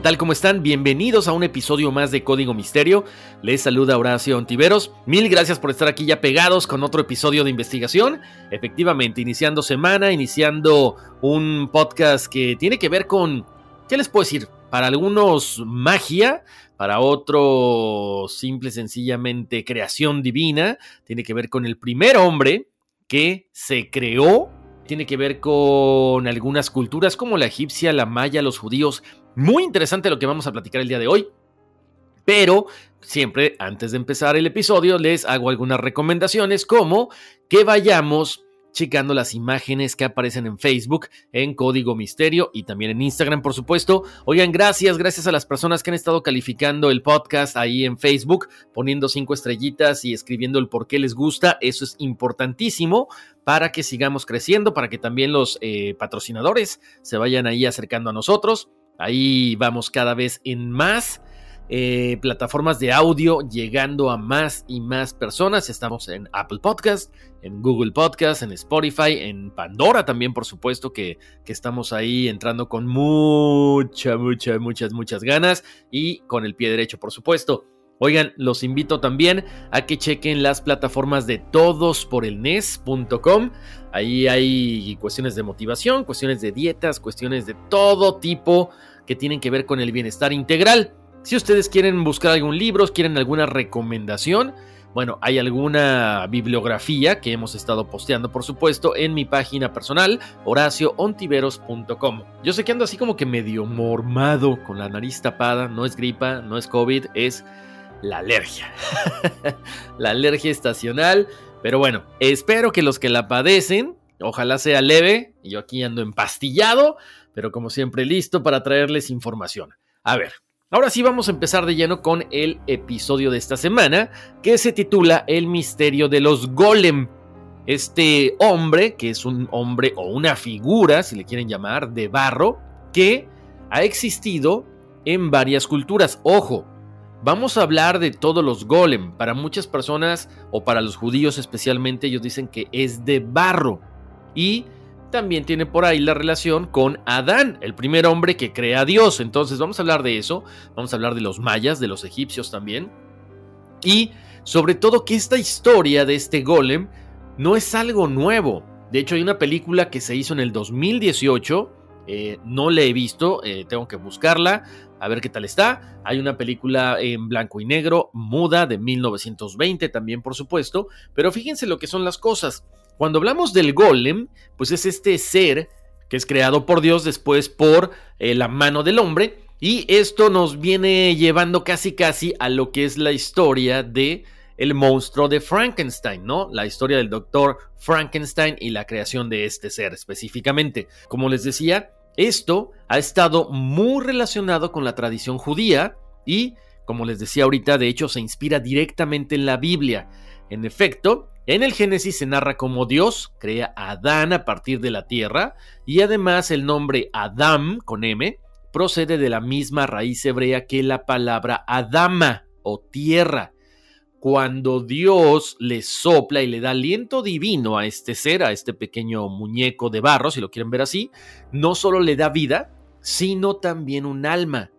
¿Qué tal? ¿Cómo están? Bienvenidos a un episodio más de Código Misterio. Les saluda Horacio Ontiveros. Mil gracias por estar aquí ya pegados con otro episodio de investigación. Efectivamente, iniciando semana, iniciando un podcast que tiene que ver con, ¿qué les puedo decir? Para algunos magia, para otros simple sencillamente creación divina. Tiene que ver con el primer hombre que se creó tiene que ver con algunas culturas como la egipcia, la maya, los judíos. Muy interesante lo que vamos a platicar el día de hoy. Pero siempre antes de empezar el episodio les hago algunas recomendaciones como que vayamos checando las imágenes que aparecen en Facebook, en Código Misterio y también en Instagram, por supuesto. Oigan, gracias, gracias a las personas que han estado calificando el podcast ahí en Facebook, poniendo cinco estrellitas y escribiendo el por qué les gusta. Eso es importantísimo para que sigamos creciendo, para que también los eh, patrocinadores se vayan ahí acercando a nosotros. Ahí vamos cada vez en más eh, plataformas de audio llegando a más y más personas. Estamos en Apple Podcast, en Google Podcast, en Spotify, en Pandora también, por supuesto, que, que estamos ahí entrando con mucha, mucha, muchas, muchas ganas y con el pie derecho, por supuesto. Oigan, los invito también a que chequen las plataformas de todosporelnes.com. Ahí hay cuestiones de motivación, cuestiones de dietas, cuestiones de todo tipo que tienen que ver con el bienestar integral. Si ustedes quieren buscar algún libro, quieren alguna recomendación, bueno, hay alguna bibliografía que hemos estado posteando, por supuesto, en mi página personal, horacioontiveros.com. Yo sé que ando así como que medio mormado, con la nariz tapada, no es gripa, no es COVID, es la alergia. la alergia estacional, pero bueno, espero que los que la padecen, ojalá sea leve, yo aquí ando empastillado, pero como siempre listo para traerles información. A ver, Ahora sí vamos a empezar de lleno con el episodio de esta semana, que se titula El misterio de los golem. Este hombre, que es un hombre o una figura, si le quieren llamar, de barro, que ha existido en varias culturas. Ojo, vamos a hablar de todos los golem. Para muchas personas, o para los judíos especialmente, ellos dicen que es de barro. Y también tiene por ahí la relación con Adán, el primer hombre que crea a Dios. Entonces vamos a hablar de eso, vamos a hablar de los mayas, de los egipcios también. Y sobre todo que esta historia de este golem no es algo nuevo. De hecho hay una película que se hizo en el 2018, eh, no la he visto, eh, tengo que buscarla, a ver qué tal está. Hay una película en blanco y negro, muda, de 1920 también por supuesto, pero fíjense lo que son las cosas. Cuando hablamos del golem, pues es este ser que es creado por Dios después por eh, la mano del hombre. Y esto nos viene llevando casi casi a lo que es la historia de el monstruo de Frankenstein, ¿no? La historia del doctor Frankenstein y la creación de este ser específicamente. Como les decía, esto ha estado muy relacionado con la tradición judía y, como les decía ahorita, de hecho se inspira directamente en la Biblia. En efecto, En el Génesis se narra cómo Dios crea a Adán a partir de la tierra y además el nombre Adam con M procede de la misma raíz hebrea que la palabra Adama o tierra. Cuando Dios le sopla y le da aliento divino a este ser, a este pequeño muñeco de barro, si lo quieren ver así, no solo le da vida, sino también un alma.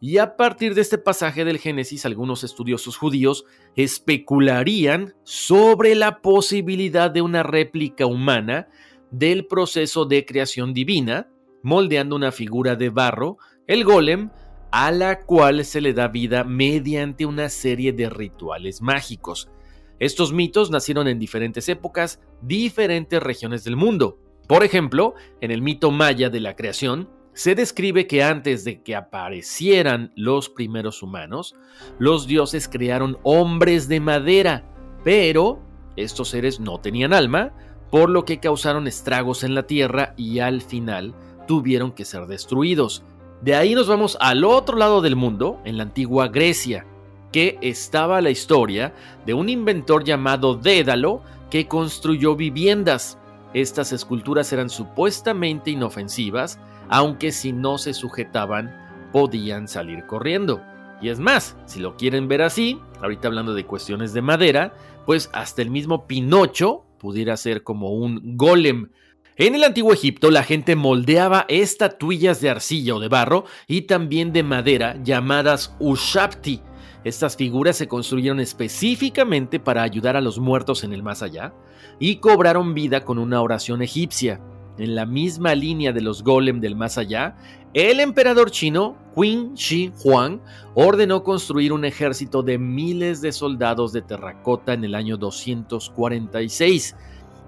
Y a partir de este pasaje del Génesis, algunos estudiosos judíos especularían sobre la posibilidad de una réplica humana del proceso de creación divina, moldeando una figura de barro, el golem, a la cual se le da vida mediante una serie de rituales mágicos. Estos mitos nacieron en diferentes épocas, diferentes regiones del mundo. Por ejemplo, en el mito maya de la creación, se describe que antes de que aparecieran los primeros humanos, los dioses crearon hombres de madera, pero estos seres no tenían alma, por lo que causaron estragos en la tierra y al final tuvieron que ser destruidos. De ahí nos vamos al otro lado del mundo, en la antigua Grecia, que estaba la historia de un inventor llamado Dédalo que construyó viviendas. Estas esculturas eran supuestamente inofensivas, aunque si no se sujetaban podían salir corriendo. Y es más, si lo quieren ver así, ahorita hablando de cuestiones de madera, pues hasta el mismo Pinocho pudiera ser como un golem. En el antiguo Egipto la gente moldeaba estatuillas de arcilla o de barro y también de madera llamadas ushabti. Estas figuras se construyeron específicamente para ayudar a los muertos en el más allá y cobraron vida con una oración egipcia en la misma línea de los golem del más allá, el emperador chino Qin Shi Huang ordenó construir un ejército de miles de soldados de terracota en el año 246.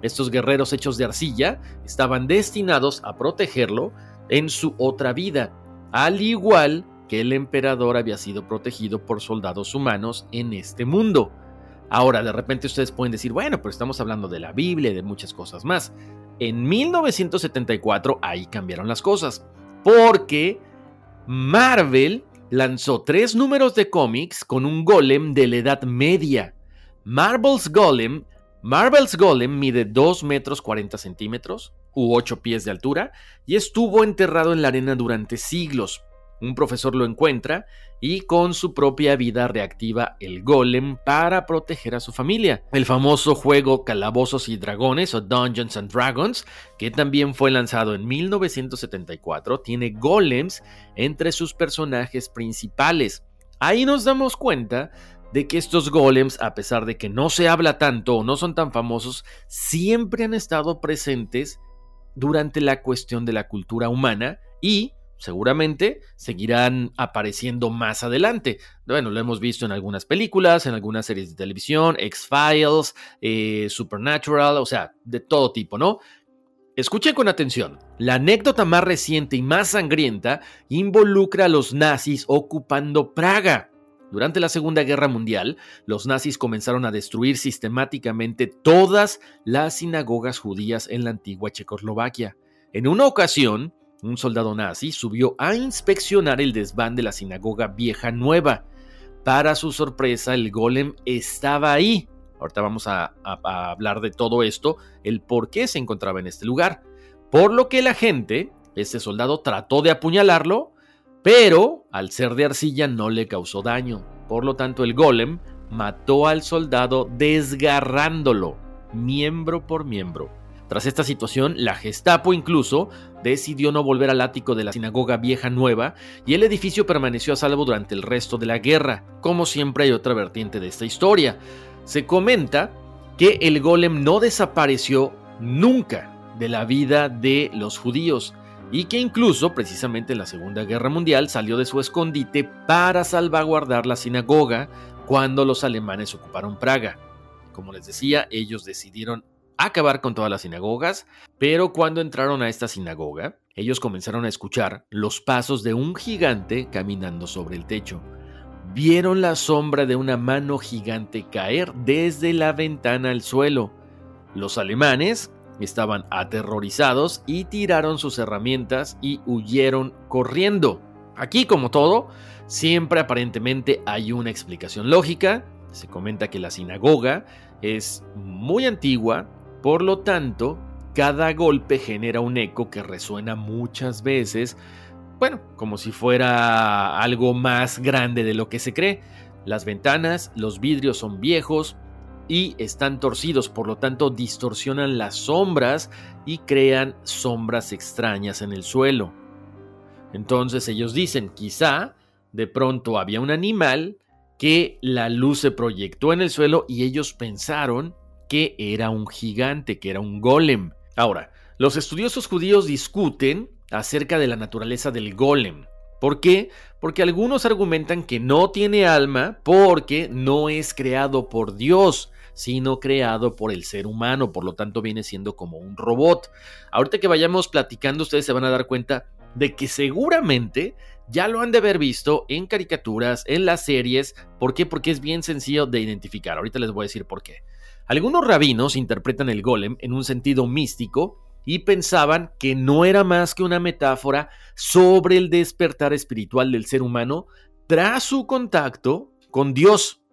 Estos guerreros hechos de arcilla estaban destinados a protegerlo en su otra vida, al igual que el emperador había sido protegido por soldados humanos en este mundo. Ahora, de repente ustedes pueden decir, bueno, pero estamos hablando de la Biblia y de muchas cosas más. En 1974 ahí cambiaron las cosas, porque Marvel lanzó tres números de cómics con un golem de la Edad Media. Marvel's Golem, Marvel's Golem mide 2 metros 40 centímetros u 8 pies de altura y estuvo enterrado en la arena durante siglos. Un profesor lo encuentra y con su propia vida reactiva el golem para proteger a su familia. El famoso juego Calabozos y Dragones o Dungeons and Dragons, que también fue lanzado en 1974, tiene golems entre sus personajes principales. Ahí nos damos cuenta de que estos golems, a pesar de que no se habla tanto o no son tan famosos, siempre han estado presentes durante la cuestión de la cultura humana y seguramente seguirán apareciendo más adelante. Bueno, lo hemos visto en algunas películas, en algunas series de televisión, X-Files, eh, Supernatural, o sea, de todo tipo, ¿no? Escuchen con atención. La anécdota más reciente y más sangrienta involucra a los nazis ocupando Praga. Durante la Segunda Guerra Mundial, los nazis comenzaron a destruir sistemáticamente todas las sinagogas judías en la antigua Checoslovaquia. En una ocasión, un soldado nazi subió a inspeccionar el desván de la sinagoga vieja nueva. Para su sorpresa, el golem estaba ahí. Ahorita vamos a, hablar de todo esto, el por qué se encontraba en este lugar. Por lo que la gente, este soldado trató de apuñalarlo, pero al ser de arcilla no le causó daño. Por lo tanto, el golem mató al soldado desgarrándolo, miembro por miembro. Tras esta situación, la Gestapo incluso decidió no volver al ático de la sinagoga vieja nueva y el edificio permaneció a salvo durante el resto de la guerra. Como siempre hay otra vertiente de esta historia. Se comenta que el golem no desapareció nunca de la vida de los judíos y que incluso precisamente en la Segunda Guerra Mundial salió de su escondite para salvaguardar la sinagoga cuando los alemanes ocuparon Praga. Como les decía, ellos decidieron acabar con todas las sinagogas, pero cuando entraron a esta sinagoga, ellos comenzaron a escuchar los pasos de un gigante caminando sobre el techo. Vieron la sombra de una mano gigante caer desde la ventana al suelo. Los alemanes estaban aterrorizados y tiraron sus herramientas y huyeron corriendo. Aquí, como todo, siempre aparentemente hay una explicación lógica. Se comenta que la sinagoga es muy antigua, por lo tanto, cada golpe genera un eco que resuena muchas veces, bueno, como si fuera algo más grande de lo que se cree. Las ventanas, los vidrios son viejos y están torcidos, por lo tanto distorsionan las sombras y crean sombras extrañas en el suelo. Entonces ellos dicen, quizá de pronto había un animal que la luz se proyectó en el suelo y ellos pensaron que era un gigante, que era un golem. Ahora, los estudiosos judíos discuten acerca de la naturaleza del golem. ¿Por qué? Porque algunos argumentan que no tiene alma porque no es creado por Dios, sino creado por el ser humano, por lo tanto viene siendo como un robot. Ahorita que vayamos platicando, ustedes se van a dar cuenta de que seguramente ya lo han de haber visto en caricaturas, en las series. ¿Por qué? Porque es bien sencillo de identificar. Ahorita les voy a decir por qué. Algunos rabinos interpretan el golem en un sentido místico y pensaban que no era más que una metáfora sobre el despertar espiritual del ser humano tras su contacto con Dios.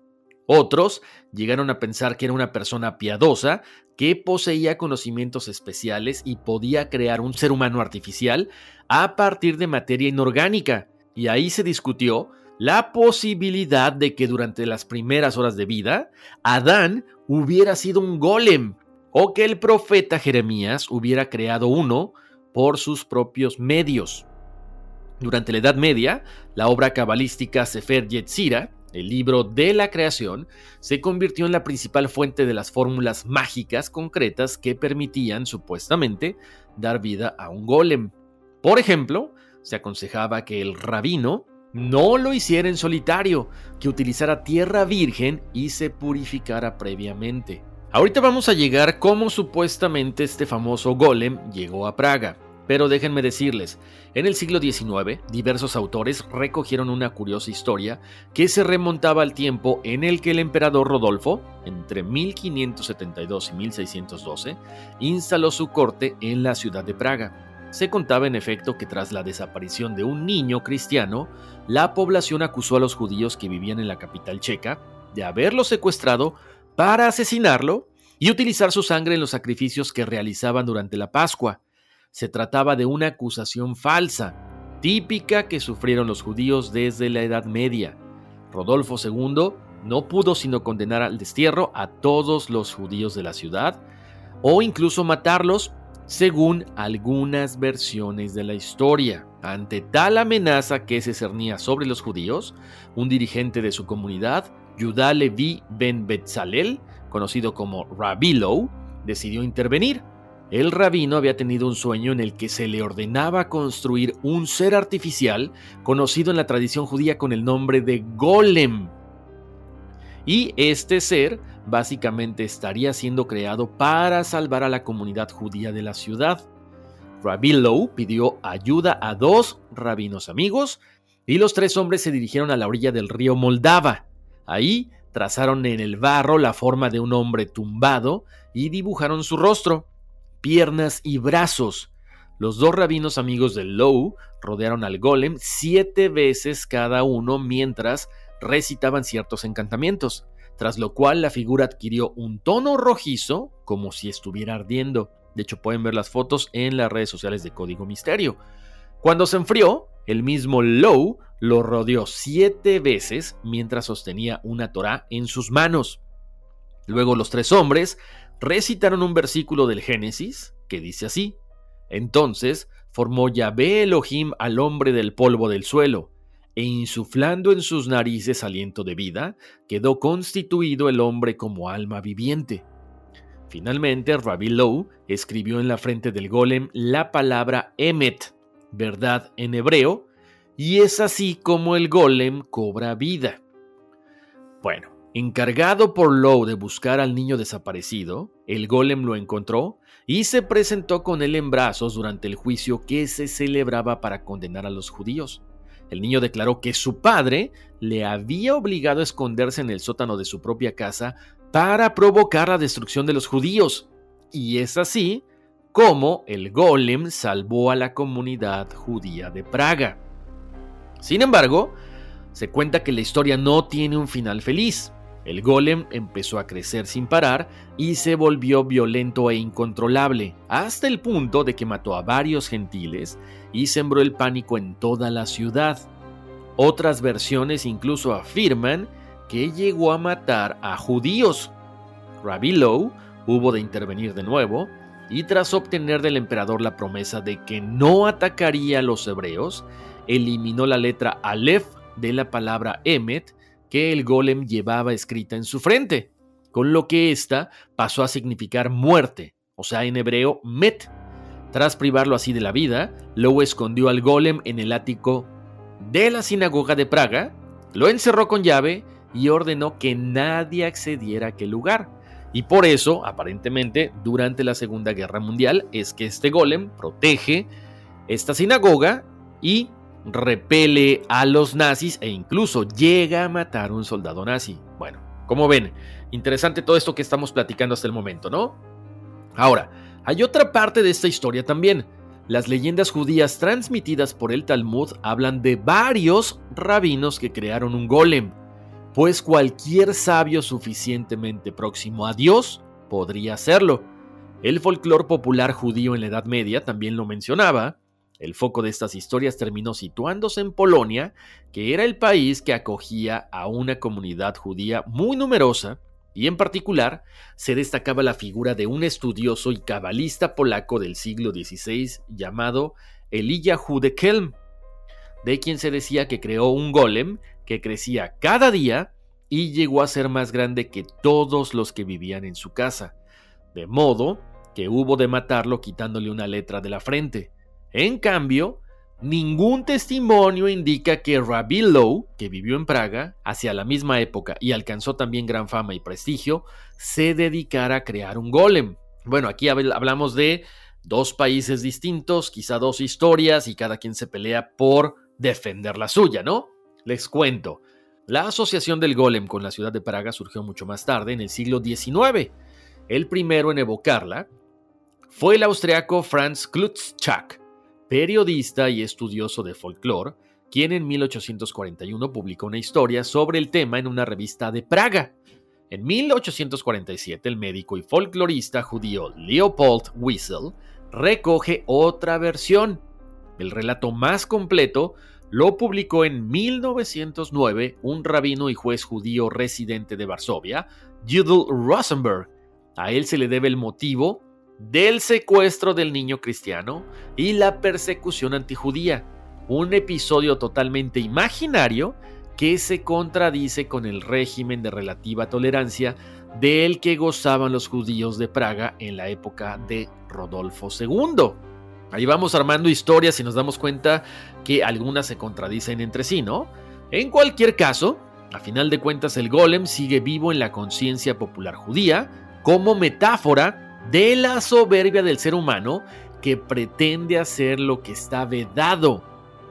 Otros llegaron a pensar que era una persona piadosa que poseía conocimientos especiales y podía crear un ser humano artificial a partir de materia inorgánica. Y ahí se discutió la posibilidad de que durante las primeras horas de vida, Adán hubiera sido un golem, o que el profeta Jeremías hubiera creado uno por sus propios medios. Durante la Edad Media, la obra cabalística Sefer Yetzira, el libro de la creación, se convirtió en la principal fuente de las fórmulas mágicas concretas que permitían, supuestamente, dar vida a un golem. Por ejemplo, se aconsejaba que el rabino no lo hiciera en solitario, que utilizara tierra virgen y se purificara previamente. Ahorita vamos a llegar cómo supuestamente este famoso golem llegó a Praga. Pero déjenme decirles, en el siglo XIX, diversos autores recogieron una curiosa historia que se remontaba al tiempo en el que el emperador Rodolfo, entre 1572 y 1612, instaló su corte en la ciudad de Praga. Se contaba en efecto que tras la desaparición de un niño cristiano, la población acusó a los judíos que vivían en la capital checa de haberlo secuestrado para asesinarlo y utilizar su sangre en los sacrificios que realizaban durante la Pascua. Se trataba de una acusación falsa, típica que sufrieron los judíos desde la Edad Media. Rodolfo II no pudo sino condenar al destierro a todos los judíos de la ciudad, o incluso matarlos según algunas versiones de la historia. Ante tal amenaza que se cernía sobre los judíos, un dirigente de su comunidad, Yudá Levi ben Betzalel, conocido como Rabbi decidió intervenir. El rabino había tenido un sueño en el que se le ordenaba construir un ser artificial conocido en la tradición judía con el nombre de Golem. Y este ser básicamente estaría siendo creado para salvar a la comunidad judía de la ciudad. Rabbi Lowe pidió ayuda a dos rabinos amigos y los tres hombres se dirigieron a la orilla del río Moldava. Ahí trazaron en el barro la forma de un hombre tumbado y dibujaron su rostro, piernas y brazos. Los dos rabinos amigos de Lowe rodearon al golem siete veces cada uno mientras recitaban ciertos encantamientos tras lo cual la figura adquirió un tono rojizo como si estuviera ardiendo. De hecho, pueden ver las fotos en las redes sociales de Código Misterio. Cuando se enfrió, el mismo Low lo rodeó siete veces mientras sostenía una Torá en sus manos. Luego los tres hombres recitaron un versículo del Génesis que dice así: Entonces formó Yahvé Elohim al hombre del polvo del suelo e insuflando en sus narices aliento de vida, quedó constituido el hombre como alma viviente. Finalmente, Rabbi Lowe escribió en la frente del golem la palabra Emet, verdad en hebreo, y es así como el golem cobra vida. Bueno, encargado por Lowe de buscar al niño desaparecido, el golem lo encontró y se presentó con él en brazos durante el juicio que se celebraba para condenar a los judíos. El niño declaró que su padre le había obligado a esconderse en el sótano de su propia casa para provocar la destrucción de los judíos. Y es así como el golem salvó a la comunidad judía de Praga. Sin embargo, se cuenta que la historia no tiene un final feliz. El golem empezó a crecer sin parar y se volvió violento e incontrolable, hasta el punto de que mató a varios gentiles y sembró el pánico en toda la ciudad. Otras versiones incluso afirman que llegó a matar a judíos. Rabbi Lowe hubo de intervenir de nuevo y tras obtener del emperador la promesa de que no atacaría a los hebreos, eliminó la letra Aleph de la palabra Emet que el golem llevaba escrita en su frente, con lo que ésta pasó a significar muerte, o sea, en hebreo Met. Tras privarlo así de la vida, Lowe escondió al golem en el ático de la sinagoga de Praga, lo encerró con llave y ordenó que nadie accediera a aquel lugar. Y por eso, aparentemente, durante la Segunda Guerra Mundial, es que este golem protege esta sinagoga y repele a los nazis e incluso llega a matar a un soldado nazi. Bueno, como ven, interesante todo esto que estamos platicando hasta el momento, ¿no? Ahora, hay otra parte de esta historia también. Las leyendas judías transmitidas por el Talmud hablan de varios rabinos que crearon un golem, pues cualquier sabio suficientemente próximo a Dios podría hacerlo. El folclore popular judío en la Edad Media también lo mencionaba, el foco de estas historias terminó situándose en Polonia, que era el país que acogía a una comunidad judía muy numerosa, y en particular se destacaba la figura de un estudioso y cabalista polaco del siglo XVI llamado Eliyahu de Kelm, de quien se decía que creó un golem que crecía cada día y llegó a ser más grande que todos los que vivían en su casa, de modo que hubo de matarlo quitándole una letra de la frente. En cambio, ningún testimonio indica que Rabbi Lowe, que vivió en Praga hacia la misma época y alcanzó también gran fama y prestigio, se dedicara a crear un golem. Bueno, aquí hablamos de dos países distintos, quizá dos historias y cada quien se pelea por defender la suya, ¿no? Les cuento. La asociación del golem con la ciudad de Praga surgió mucho más tarde, en el siglo XIX. El primero en evocarla fue el austriaco Franz Klutzschak, periodista y estudioso de folclore, quien en 1841 publicó una historia sobre el tema en una revista de Praga. En 1847, el médico y folclorista judío Leopold Wiesel recoge otra versión. El relato más completo lo publicó en 1909 un rabino y juez judío residente de Varsovia, Judel Rosenberg. A él se le debe el motivo del secuestro del niño cristiano y la persecución antijudía, un episodio totalmente imaginario que se contradice con el régimen de relativa tolerancia del que gozaban los judíos de Praga en la época de Rodolfo II. Ahí vamos armando historias y nos damos cuenta que algunas se contradicen entre sí, ¿no? En cualquier caso, a final de cuentas el golem sigue vivo en la conciencia popular judía como metáfora de la soberbia del ser humano que pretende hacer lo que está vedado.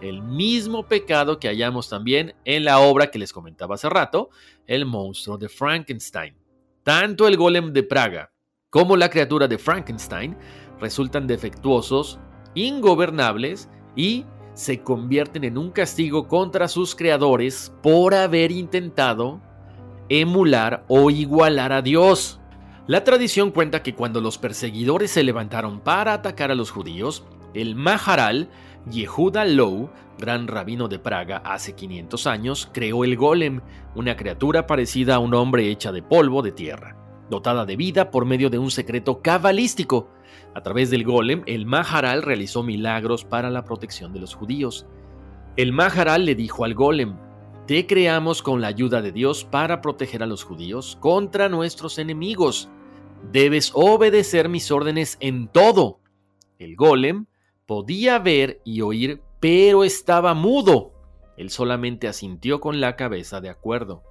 El mismo pecado que hallamos también en la obra que les comentaba hace rato, El monstruo de Frankenstein. Tanto el golem de Praga como la criatura de Frankenstein resultan defectuosos, ingobernables y se convierten en un castigo contra sus creadores por haber intentado emular o igualar a Dios. La tradición cuenta que cuando los perseguidores se levantaron para atacar a los judíos, el Maharal Yehuda Low, gran rabino de Praga hace 500 años, creó el golem, una criatura parecida a un hombre hecha de polvo de tierra, dotada de vida por medio de un secreto cabalístico. A través del golem, el Maharal realizó milagros para la protección de los judíos. El Maharal le dijo al golem, te creamos con la ayuda de Dios para proteger a los judíos contra nuestros enemigos. Debes obedecer mis órdenes en todo. El golem podía ver y oír, pero estaba mudo. Él solamente asintió con la cabeza de acuerdo.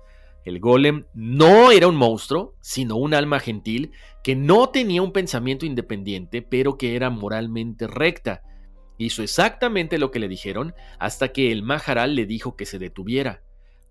El golem no era un monstruo, sino un alma gentil que no tenía un pensamiento independiente, pero que era moralmente recta. Hizo exactamente lo que le dijeron hasta que el Maharal le dijo que se detuviera.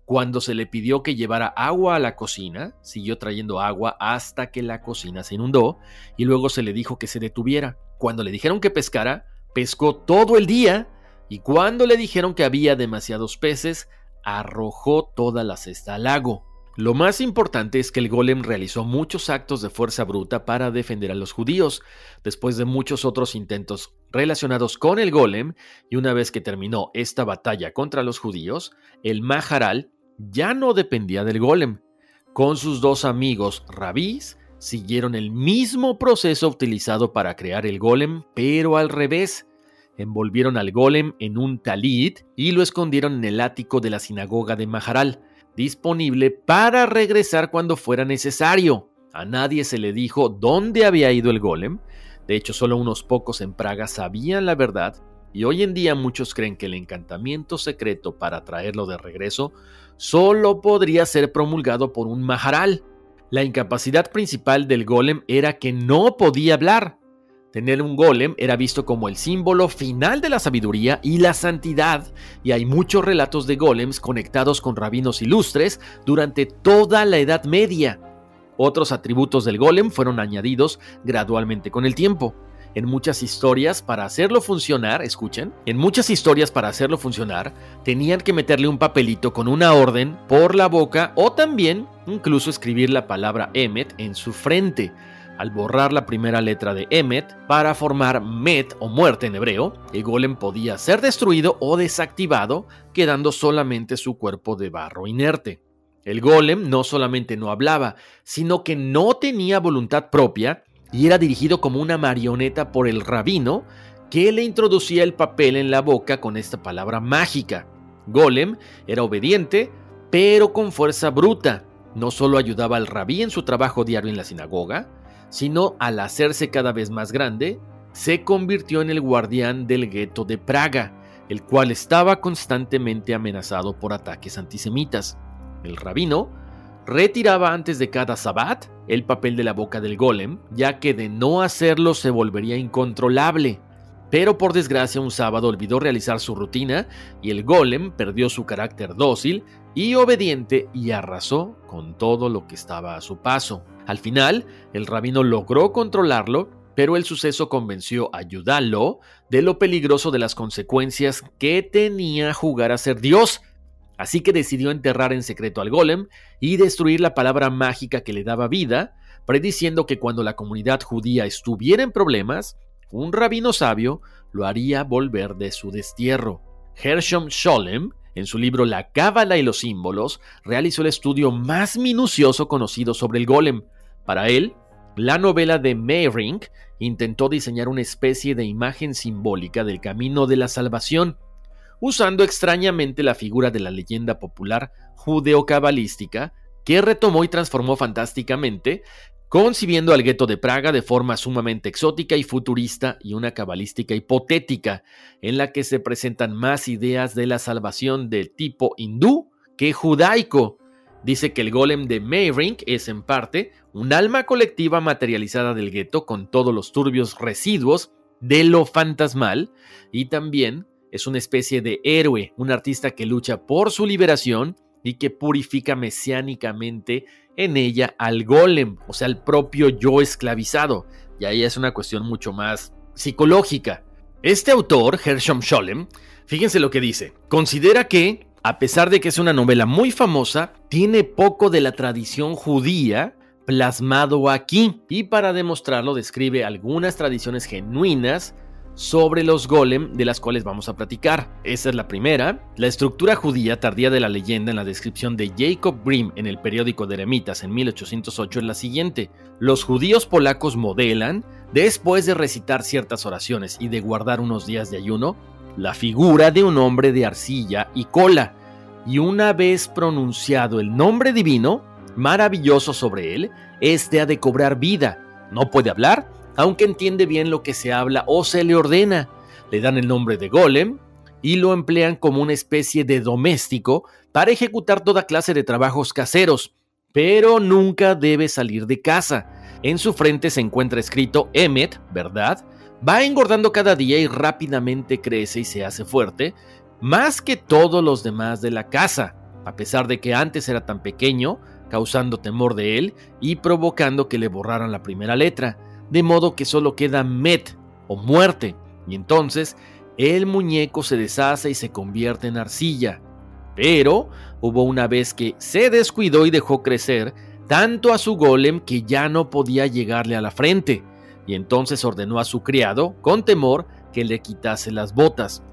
Cuando se le pidió que llevara agua a la cocina, siguió trayendo agua hasta que la cocina se inundó y luego se le dijo que se detuviera. Cuando le dijeron que pescara, pescó todo el día y cuando le dijeron que había demasiados peces, arrojó toda la cesta al lago. Lo más importante es que el golem realizó muchos actos de fuerza bruta para defender a los judíos, después de muchos otros intentos relacionados con el golem, y una vez que terminó esta batalla contra los judíos, el Maharal ya no dependía del golem. Con sus dos amigos rabís, siguieron el mismo proceso utilizado para crear el golem, pero al revés. Envolvieron al golem en un talit y lo escondieron en el ático de la sinagoga de Maharal disponible para regresar cuando fuera necesario. A nadie se le dijo dónde había ido el golem. De hecho, solo unos pocos en Praga sabían la verdad y hoy en día muchos creen que el encantamiento secreto para traerlo de regreso solo podría ser promulgado por un maharal. La incapacidad principal del golem era que no podía hablar. Tener un golem era visto como el símbolo final de la sabiduría y la santidad, y hay muchos relatos de golems conectados con rabinos ilustres durante toda la Edad Media. Otros atributos del golem fueron añadidos gradualmente con el tiempo. En muchas historias, para hacerlo funcionar, escuchen, en muchas historias para hacerlo funcionar, tenían que meterle un papelito con una orden por la boca o también incluso escribir la palabra Emmet en su frente al borrar la primera letra de Emmet para formar Met o muerte en hebreo, el golem podía ser destruido o desactivado, quedando solamente su cuerpo de barro inerte. El golem no solamente no hablaba, sino que no tenía voluntad propia y era dirigido como una marioneta por el rabino que le introducía el papel en la boca con esta palabra mágica. Golem era obediente, pero con fuerza bruta. No solo ayudaba al rabí en su trabajo diario en la sinagoga, sino al hacerse cada vez más grande, se convirtió en el guardián del gueto de Praga, el cual estaba constantemente amenazado por ataques antisemitas. El rabino retiraba antes de cada sabbat el papel de la boca del golem, ya que de no hacerlo se volvería incontrolable. Pero por desgracia un sábado olvidó realizar su rutina y el golem perdió su carácter dócil y obediente y arrasó con todo lo que estaba a su paso. Al final, el rabino logró controlarlo, pero el suceso convenció a Yudalo de lo peligroso de las consecuencias que tenía jugar a ser Dios. Así que decidió enterrar en secreto al golem y destruir la palabra mágica que le daba vida, prediciendo que cuando la comunidad judía estuviera en problemas, un rabino sabio lo haría volver de su destierro. Hershom Sholem en su libro La Cábala y los símbolos, realizó el estudio más minucioso conocido sobre el golem. Para él, la novela de Meyrink intentó diseñar una especie de imagen simbólica del camino de la salvación, usando extrañamente la figura de la leyenda popular judeo-cabalística que retomó y transformó fantásticamente concibiendo al gueto de Praga de forma sumamente exótica y futurista y una cabalística hipotética, en la que se presentan más ideas de la salvación del tipo hindú que judaico. Dice que el golem de Meyrink es en parte un alma colectiva materializada del gueto con todos los turbios residuos de lo fantasmal y también es una especie de héroe, un artista que lucha por su liberación y que purifica mesiánicamente en ella al golem, o sea, al propio yo esclavizado. Y ahí es una cuestión mucho más psicológica. Este autor, Hershom Scholem, fíjense lo que dice. Considera que, a pesar de que es una novela muy famosa, tiene poco de la tradición judía plasmado aquí. Y para demostrarlo describe algunas tradiciones genuinas sobre los golem de las cuales vamos a platicar. Esa es la primera. La estructura judía tardía de la leyenda en la descripción de Jacob Grimm en el periódico de Eremitas en 1808 es la siguiente. Los judíos polacos modelan, después de recitar ciertas oraciones y de guardar unos días de ayuno, la figura de un hombre de arcilla y cola. Y una vez pronunciado el nombre divino, maravilloso sobre él, éste ha de cobrar vida. No puede hablar, aunque entiende bien lo que se habla o se le ordena. Le dan el nombre de golem y lo emplean como una especie de doméstico para ejecutar toda clase de trabajos caseros, pero nunca debe salir de casa. En su frente se encuentra escrito Emmet, ¿verdad? Va engordando cada día y rápidamente crece y se hace fuerte, más que todos los demás de la casa, a pesar de que antes era tan pequeño, causando temor de él y provocando que le borraran la primera letra de modo que solo queda Met o muerte, y entonces el muñeco se deshace y se convierte en arcilla. Pero hubo una vez que se descuidó y dejó crecer tanto a su golem que ya no podía llegarle a la frente, y entonces ordenó a su criado, con temor, que le quitase las botas,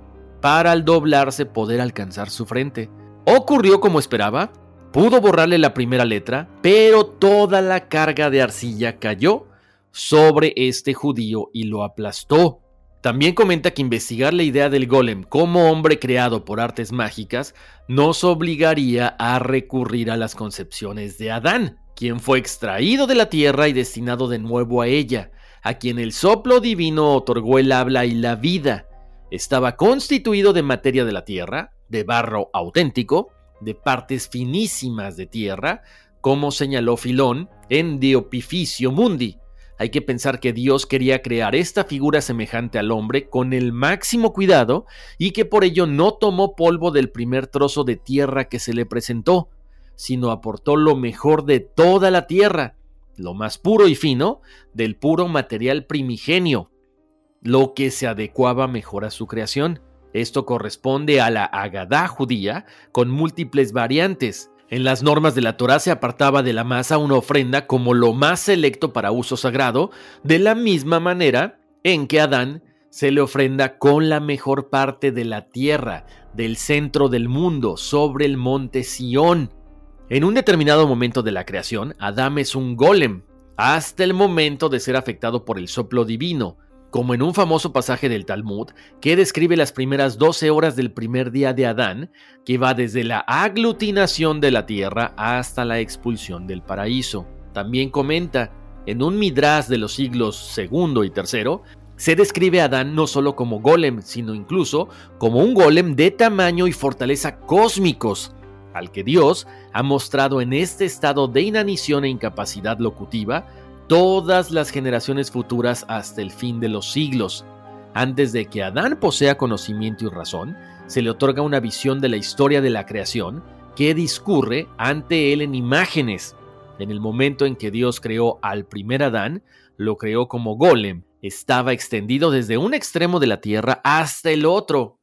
para al doblarse poder alcanzar su frente. Ocurrió como esperaba, pudo borrarle la primera letra, pero toda la carga de arcilla cayó sobre este judío y lo aplastó. También comenta que investigar la idea del golem como hombre creado por artes mágicas nos obligaría a recurrir a las concepciones de Adán, quien fue extraído de la tierra y destinado de nuevo a ella, a quien el soplo divino otorgó el habla y la vida. Estaba constituido de materia de la tierra, de barro auténtico, de partes finísimas de tierra, como señaló Filón en Diopificio Mundi, hay que pensar que Dios quería crear esta figura semejante al hombre con el máximo cuidado y que por ello no tomó polvo del primer trozo de tierra que se le presentó, sino aportó lo mejor de toda la tierra, lo más puro y fino del puro material primigenio, lo que se adecuaba mejor a su creación. Esto corresponde a la Agadá judía con múltiples variantes, en las normas de la Torá se apartaba de la masa una ofrenda como lo más selecto para uso sagrado, de la misma manera en que Adán se le ofrenda con la mejor parte de la tierra, del centro del mundo, sobre el monte Sión. En un determinado momento de la creación, Adán es un golem, hasta el momento de ser afectado por el soplo divino, como en un famoso pasaje del Talmud que describe las primeras 12 horas del primer día de Adán, que va desde la aglutinación de la tierra hasta la expulsión del paraíso. También comenta, en un midrash de los siglos segundo y tercero, se describe a Adán no solo como golem, sino incluso como un golem de tamaño y fortaleza cósmicos, al que Dios ha mostrado en este estado de inanición e incapacidad locutiva todas las generaciones futuras hasta el fin de los siglos. Antes de que Adán posea conocimiento y razón, se le otorga una visión de la historia de la creación que discurre ante él en imágenes. En el momento en que Dios creó al primer Adán, lo creó como golem. Estaba extendido desde un extremo de la tierra hasta el otro.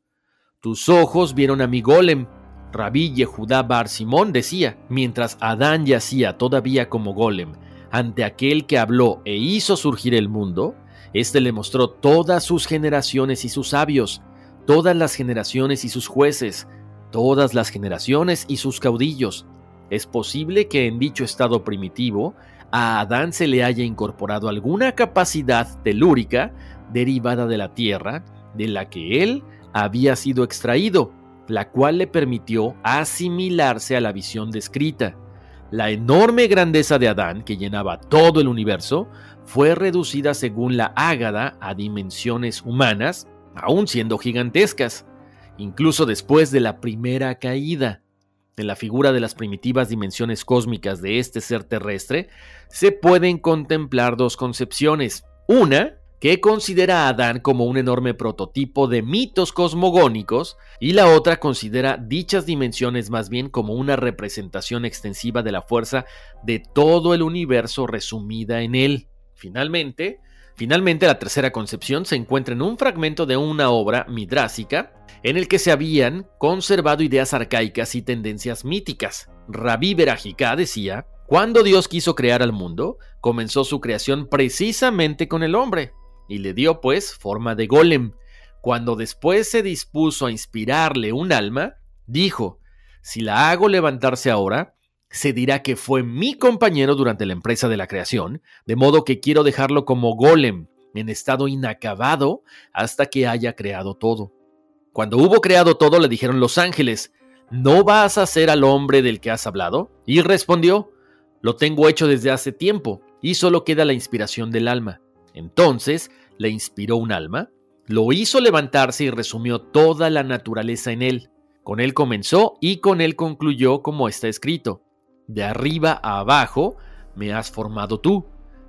Tus ojos vieron a mi golem. Rabí Yehudá Bar Simón decía, mientras Adán yacía todavía como golem, ante aquel que habló e hizo surgir el mundo, éste le mostró todas sus generaciones y sus sabios, todas las generaciones y sus jueces, todas las generaciones y sus caudillos. Es posible que en dicho estado primitivo a Adán se le haya incorporado alguna capacidad telúrica derivada de la tierra, de la que él había sido extraído, la cual le permitió asimilarse a la visión descrita. La enorme grandeza de Adán, que llenaba todo el universo, fue reducida según la Ágada a dimensiones humanas, aún siendo gigantescas, incluso después de la primera caída. En la figura de las primitivas dimensiones cósmicas de este ser terrestre, se pueden contemplar dos concepciones. Una, que considera a Adán como un enorme prototipo de mitos cosmogónicos, y la otra considera dichas dimensiones más bien como una representación extensiva de la fuerza de todo el universo resumida en él. Finalmente, finalmente la tercera concepción se encuentra en un fragmento de una obra midrásica en el que se habían conservado ideas arcaicas y tendencias míticas. Rabí Berajika decía, cuando Dios quiso crear al mundo, comenzó su creación precisamente con el hombre y le dio pues forma de golem. Cuando después se dispuso a inspirarle un alma, dijo, si la hago levantarse ahora, se dirá que fue mi compañero durante la empresa de la creación, de modo que quiero dejarlo como golem, en estado inacabado, hasta que haya creado todo. Cuando hubo creado todo, le dijeron los ángeles, ¿no vas a ser al hombre del que has hablado? Y respondió, lo tengo hecho desde hace tiempo, y solo queda la inspiración del alma. Entonces le inspiró un alma, lo hizo levantarse y resumió toda la naturaleza en él. Con él comenzó y con él concluyó como está escrito. De arriba a abajo me has formado tú.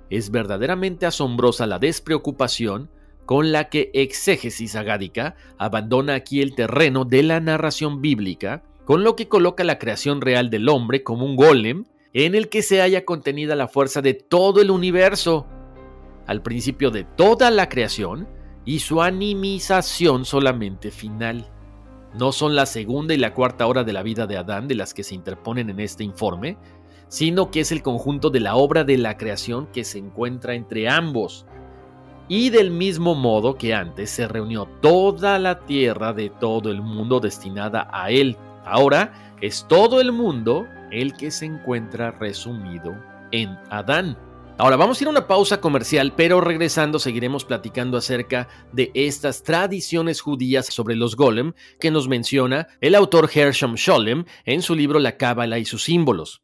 Es verdaderamente asombrosa la despreocupación con la que exégesis agádica abandona aquí el terreno de la narración bíblica, con lo que coloca la creación real del hombre como un golem en el que se haya contenida la fuerza de todo el universo, al principio de toda la creación y su animización solamente final. no son la segunda y la cuarta hora de la vida de Adán de las que se interponen en este informe, sino que es el conjunto de la obra de la creación que se encuentra entre ambos. Y del mismo modo que antes se reunió toda la tierra de todo el mundo destinada a él, ahora es todo el mundo el que se encuentra resumido en Adán. Ahora vamos a ir a una pausa comercial, pero regresando seguiremos platicando acerca de estas tradiciones judías sobre los golem que nos menciona el autor Hersham Sholem en su libro La Cábala y sus símbolos.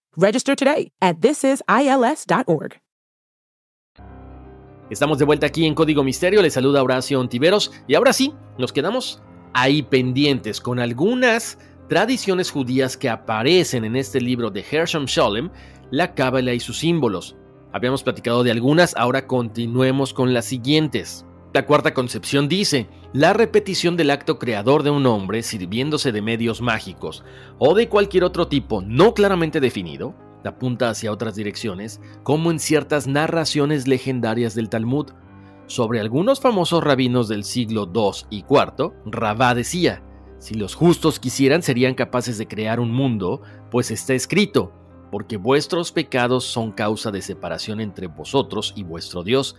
Register today at thisisils.org. Estamos de vuelta aquí en Código Misterio, les saluda Horacio Ontiveros y ahora sí, nos quedamos ahí pendientes con algunas tradiciones judías que aparecen en este libro de Hersham Sholem, la Cábala y sus símbolos. Habíamos platicado de algunas, ahora continuemos con las siguientes. La cuarta concepción dice, la repetición del acto creador de un hombre sirviéndose de medios mágicos o de cualquier otro tipo no claramente definido, apunta hacia otras direcciones, como en ciertas narraciones legendarias del Talmud. Sobre algunos famosos rabinos del siglo II y IV, Rabá decía, si los justos quisieran serían capaces de crear un mundo, pues está escrito, porque vuestros pecados son causa de separación entre vosotros y vuestro Dios,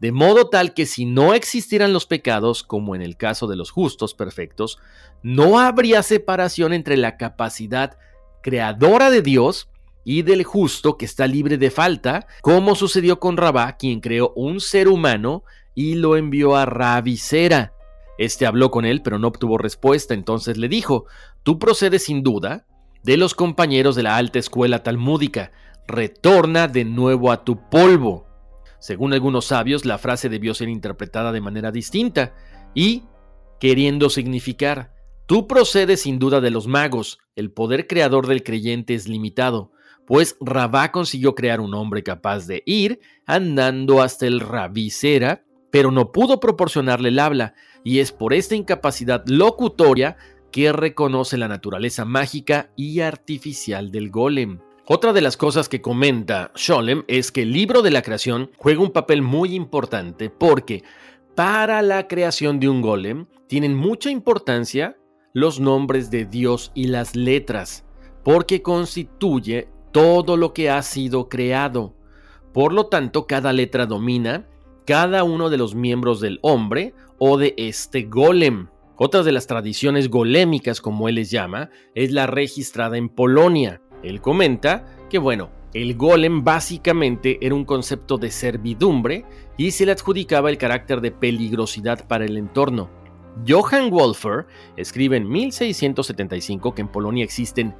de modo tal que si no existieran los pecados, como en el caso de los justos perfectos, no habría separación entre la capacidad creadora de Dios y del justo que está libre de falta, como sucedió con Rabá, quien creó un ser humano y lo envió a Rabicera. Este habló con él, pero no obtuvo respuesta, entonces le dijo, tú procedes sin duda de los compañeros de la alta escuela talmúdica, retorna de nuevo a tu polvo. Según algunos sabios, la frase debió ser interpretada de manera distinta y queriendo significar, tú procedes sin duda de los magos, el poder creador del creyente es limitado, pues Rabá consiguió crear un hombre capaz de ir andando hasta el rabicera, pero no pudo proporcionarle el habla, y es por esta incapacidad locutoria que reconoce la naturaleza mágica y artificial del golem. Otra de las cosas que comenta Sholem es que el libro de la creación juega un papel muy importante porque para la creación de un golem tienen mucha importancia los nombres de Dios y las letras, porque constituye todo lo que ha sido creado. Por lo tanto, cada letra domina cada uno de los miembros del hombre o de este golem. Otra de las tradiciones golémicas, como él les llama, es la registrada en Polonia. Él comenta que, bueno, el golem básicamente era un concepto de servidumbre y se le adjudicaba el carácter de peligrosidad para el entorno. Johann Wolfer escribe en 1675 que en Polonia existen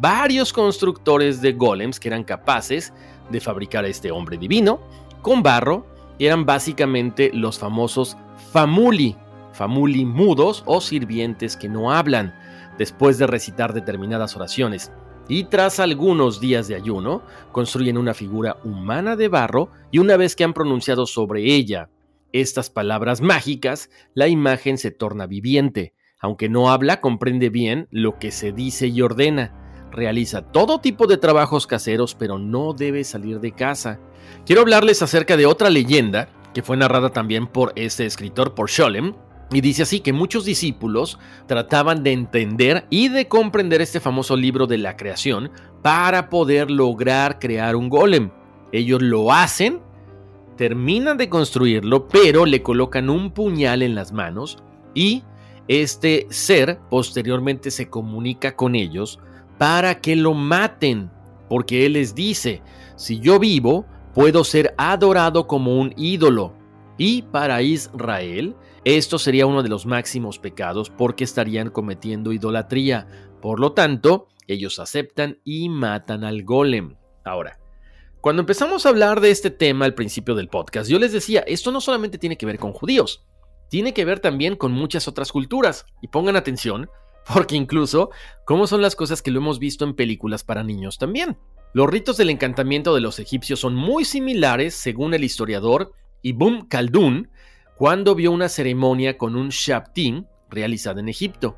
varios constructores de golems que eran capaces de fabricar a este hombre divino con barro eran básicamente los famosos famuli, famuli mudos o sirvientes que no hablan después de recitar determinadas oraciones y tras algunos días de ayuno construyen una figura humana de barro y una vez que han pronunciado sobre ella estas palabras mágicas, la imagen se torna viviente. Aunque no habla, comprende bien lo que se dice y ordena. Realiza todo tipo de trabajos caseros, pero no debe salir de casa. Quiero hablarles acerca de otra leyenda que fue narrada también por este escritor, por Sholem, y dice así que muchos discípulos trataban de entender y de comprender este famoso libro de la creación para poder lograr crear un golem. Ellos lo hacen, terminan de construirlo, pero le colocan un puñal en las manos y este ser posteriormente se comunica con ellos para que lo maten, porque él les dice, si yo vivo, puedo ser adorado como un ídolo. Y para Israel, esto sería uno de los máximos pecados porque estarían cometiendo idolatría. Por lo tanto, ellos aceptan y matan al golem. Ahora, cuando empezamos a hablar de este tema al principio del podcast, yo les decía, esto no solamente tiene que ver con judíos, tiene que ver también con muchas otras culturas. Y pongan atención, Porque incluso, ¿cómo son las cosas que lo hemos visto en películas para niños también? Los ritos del encantamiento de los egipcios son muy similares, según el historiador Ibum Khaldun, cuando vio una ceremonia con un Shabtin realizada en Egipto.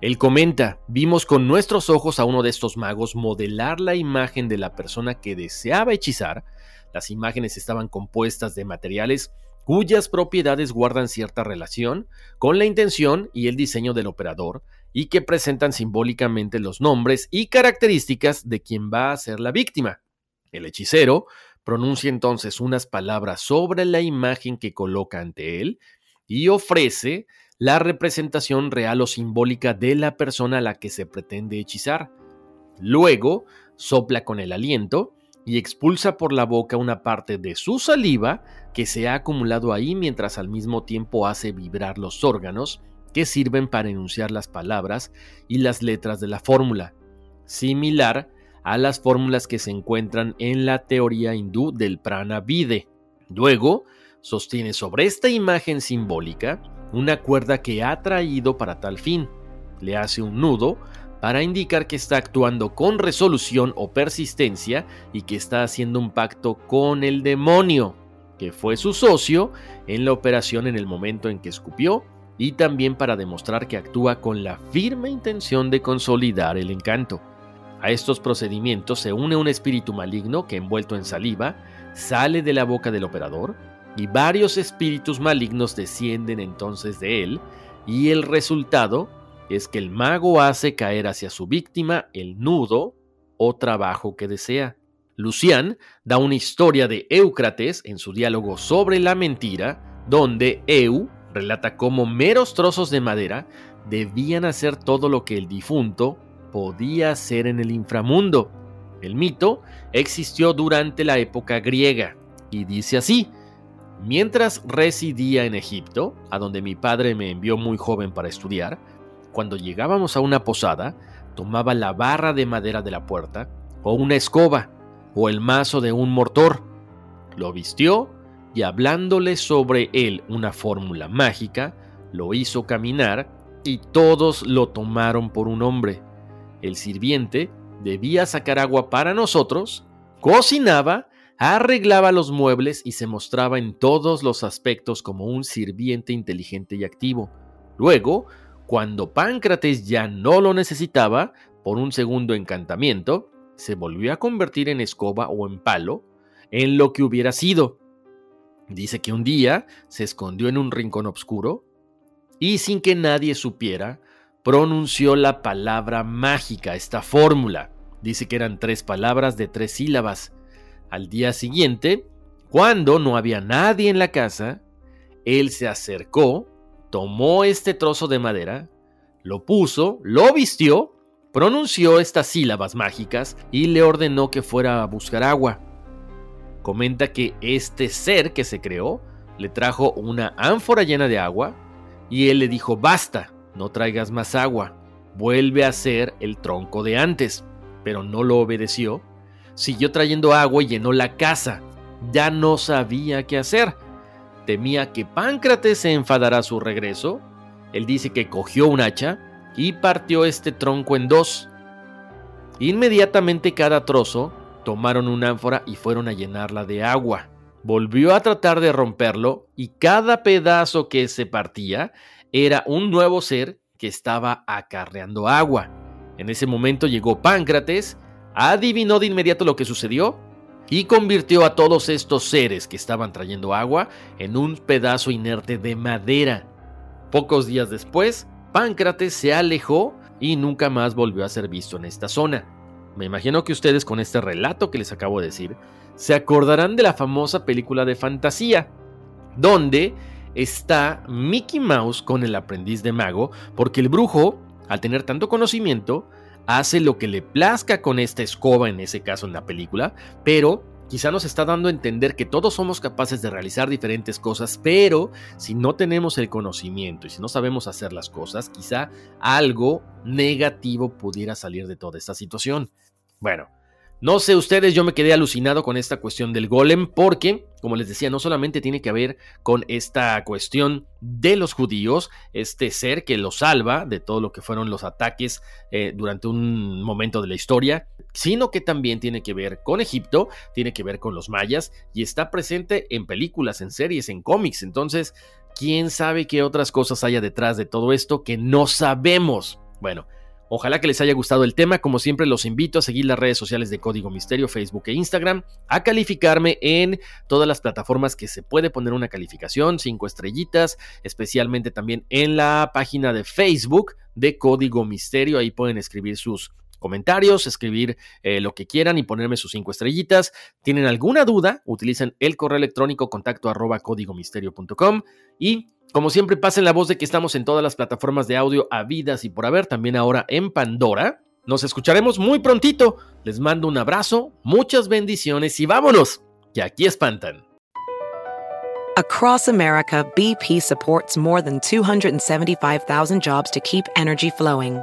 Él comenta, vimos con nuestros ojos a uno de estos magos modelar la imagen de la persona que deseaba hechizar. Las imágenes estaban compuestas de materiales cuyas propiedades guardan cierta relación con la intención y el diseño del operador y que presentan simbólicamente los nombres y características de quien va a ser la víctima. El hechicero pronuncia entonces unas palabras sobre la imagen que coloca ante él y ofrece la representación real o simbólica de la persona a la que se pretende hechizar. Luego sopla con el aliento y expulsa por la boca una parte de su saliva que se ha acumulado ahí mientras al mismo tiempo hace vibrar los órganos que sirven para enunciar las palabras y las letras de la fórmula, similar a las fórmulas que se encuentran en la teoría hindú del prana vide. Luego, sostiene sobre esta imagen simbólica una cuerda que ha traído para tal fin. Le hace un nudo para indicar que está actuando con resolución o persistencia y que está haciendo un pacto con el demonio, que fue su socio en la operación en el momento en que escupió y también para demostrar que actúa con la firme intención de consolidar el encanto. A estos procedimientos se une un espíritu maligno que envuelto en saliva sale de la boca del operador y varios espíritus malignos descienden entonces de él y el resultado es que el mago hace caer hacia su víctima el nudo o trabajo que desea. Lucian da una historia de Éucrates en su diálogo sobre la mentira, donde Eu relata cómo meros trozos de madera debían hacer todo lo que el difunto podía hacer en el inframundo. El mito existió durante la época griega y dice así, mientras residía en Egipto, a donde mi padre me envió muy joven para estudiar, cuando llegábamos a una posada, tomaba la barra de madera de la puerta, o una escoba, o el mazo de un mortor, lo vistió y hablándole sobre él una fórmula mágica, lo hizo caminar y todos lo tomaron por un hombre. El sirviente debía sacar agua para nosotros, cocinaba, arreglaba los muebles y se mostraba en todos los aspectos como un sirviente inteligente y activo. Luego, cuando Páncrates ya no lo necesitaba, por un segundo encantamiento, se volvió a convertir en escoba o en palo, en lo que hubiera sido, Dice que un día se escondió en un rincón oscuro y sin que nadie supiera, pronunció la palabra mágica, esta fórmula. Dice que eran tres palabras de tres sílabas. Al día siguiente, cuando no había nadie en la casa, él se acercó, tomó este trozo de madera, lo puso, lo vistió, pronunció estas sílabas mágicas y le ordenó que fuera a buscar agua comenta que este ser que se creó le trajo una ánfora llena de agua y él le dijo, basta, no traigas más agua, vuelve a ser el tronco de antes. Pero no lo obedeció, siguió trayendo agua y llenó la casa. Ya no sabía qué hacer. Temía que Páncrates se enfadara a su regreso. Él dice que cogió un hacha y partió este tronco en dos. Inmediatamente cada trozo Tomaron un ánfora y fueron a llenarla de agua. Volvió a tratar de romperlo y cada pedazo que se partía era un nuevo ser que estaba acarreando agua. En ese momento llegó Páncrates, adivinó de inmediato lo que sucedió y convirtió a todos estos seres que estaban trayendo agua en un pedazo inerte de madera. Pocos días después, Páncrates se alejó y nunca más volvió a ser visto en esta zona. Me imagino que ustedes con este relato que les acabo de decir se acordarán de la famosa película de fantasía, donde está Mickey Mouse con el aprendiz de mago, porque el brujo, al tener tanto conocimiento, hace lo que le plazca con esta escoba, en ese caso en la película, pero quizá nos está dando a entender que todos somos capaces de realizar diferentes cosas, pero si no tenemos el conocimiento y si no sabemos hacer las cosas, quizá algo negativo pudiera salir de toda esta situación. Bueno, No sé ustedes, yo me quedé alucinado con esta cuestión del golem porque, como les decía, no solamente tiene que ver con esta cuestión de los judíos, este ser que los salva de todo lo que fueron los ataques eh, durante un momento de la historia, sino que también tiene que ver con Egipto, tiene que ver con los mayas y está presente en películas, en series, en cómics. Entonces, ¿quién sabe qué otras cosas haya detrás de todo esto que no sabemos? Bueno, Ojalá que les haya gustado el tema. Como siempre, los invito a seguir las redes sociales de Código Misterio, Facebook e Instagram, a calificarme en todas las plataformas que se puede poner una calificación, cinco estrellitas, especialmente también en la página de Facebook de Código Misterio. Ahí pueden escribir sus comentarios, escribir eh, lo que quieran y ponerme sus cinco estrellitas. ¿Tienen alguna duda? Utilicen el correo electrónico contacto arroba códigomisterio.com y como siempre, pasen la voz de que estamos en todas las plataformas de audio habidas y por haber, también ahora en Pandora. Nos escucharemos muy prontito. Les mando un abrazo, muchas bendiciones y vámonos, que aquí espantan. Across America, BP supports more than 275,000 jobs to keep energy flowing.